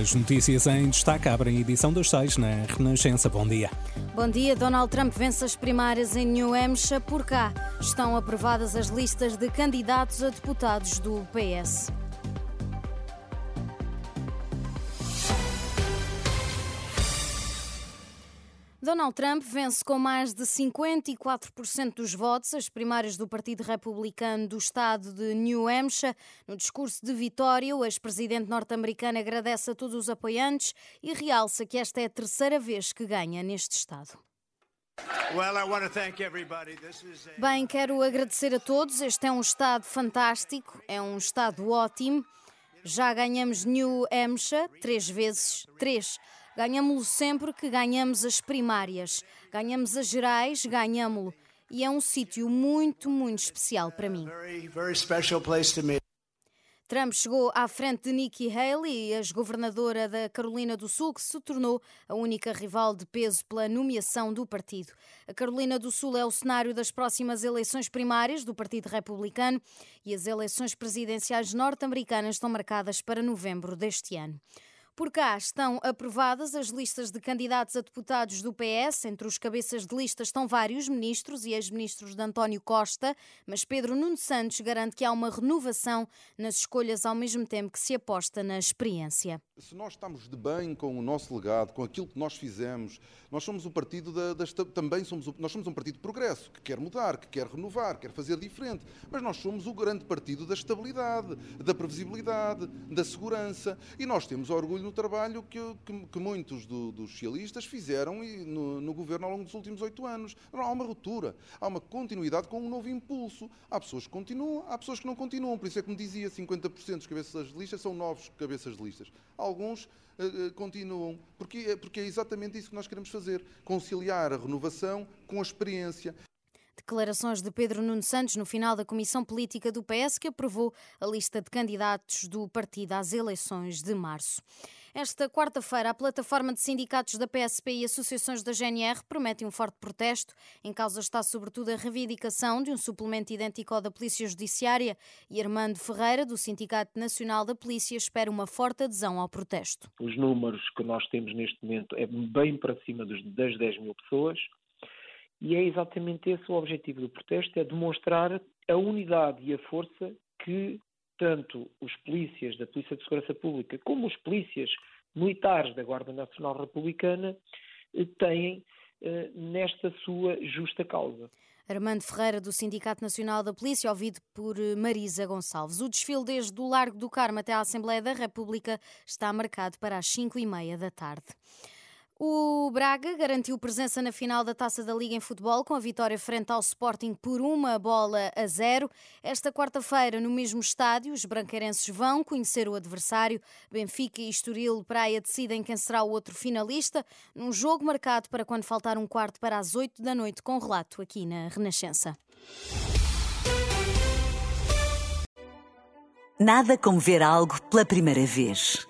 As notícias em destaque abrem a edição dos seis na Renascença. Bom dia. Bom dia. Donald Trump vence as primárias em New Hampshire. Por cá estão aprovadas as listas de candidatos a deputados do PS. Donald Trump vence com mais de 54% dos votos as primárias do Partido Republicano do estado de New Hampshire. No discurso de vitória, o ex-presidente norte-americano agradece a todos os apoiantes e realça que esta é a terceira vez que ganha neste estado. Bem, quero agradecer a todos. Este é um estado fantástico, é um estado ótimo. Já ganhamos New Hampshire três vezes, três. Ganhamos-lo sempre que ganhamos as primárias. Ganhamos as gerais, ganhamos-lo. E é um sítio muito, muito especial para mim. Trump chegou à frente de Nikki Haley, ex-governadora da Carolina do Sul, que se tornou a única rival de peso pela nomeação do partido. A Carolina do Sul é o cenário das próximas eleições primárias do Partido Republicano e as eleições presidenciais norte-americanas estão marcadas para novembro deste ano. Por cá estão aprovadas as listas de candidatos a deputados do PS. Entre os cabeças de lista estão vários ministros e ex-ministros de António Costa, mas Pedro Nuno Santos garante que há uma renovação nas escolhas ao mesmo tempo que se aposta na experiência. Se nós estamos de bem com o nosso legado, com aquilo que nós fizemos, nós somos um partido da, também somos nós somos um partido de progresso que quer mudar, que quer renovar, quer fazer diferente, mas nós somos o grande partido da estabilidade, da previsibilidade, da segurança e nós temos orgulho no trabalho que, que, que muitos do, dos socialistas fizeram no, no, governo ao longo dos últimos oito anos. Não, há uma ruptura, há uma continuidade com um novo impulso. Há pessoas que continuam, há pessoas que não continuam. Por isso é que me dizia, 50% dos cabeças de listas são novos cabeças de listas. Alguns uh, continuam, porque, porque é exatamente isso que nós queremos fazer, conciliar a renovação com a experiência. Declarações de Pedro Nuno Santos no final da Comissão Política do PS que aprovou a lista de candidatos do partido às eleições de março. Esta quarta-feira, a plataforma de sindicatos da PSP e associações da GNR prometem um forte protesto. Em causa está sobretudo a reivindicação de um suplemento idêntico ao da Polícia Judiciária e Armando Ferreira, do Sindicato Nacional da Polícia, espera uma forte adesão ao protesto. Os números que nós temos neste momento é bem para cima das 10 mil pessoas. E é exatamente esse o objetivo do protesto, é demonstrar a unidade e a força que tanto os polícias da Polícia de Segurança Pública como os polícias militares da Guarda Nacional Republicana eh, têm eh, nesta sua justa causa. Armando Ferreira, do Sindicato Nacional da Polícia, ouvido por eh, Marisa Gonçalves. O desfile desde o Largo do Carmo até à Assembleia da República está marcado para as 5 e meia da tarde. O Braga garantiu presença na final da Taça da Liga em futebol com a vitória frente ao Sporting por uma bola a zero. Esta quarta-feira, no mesmo estádio, os branquerenses vão conhecer o adversário. Benfica e Estoril Praia decidem quem será o outro finalista, num jogo marcado para quando faltar um quarto para as oito da noite, com relato aqui na Renascença. Nada como ver algo pela primeira vez.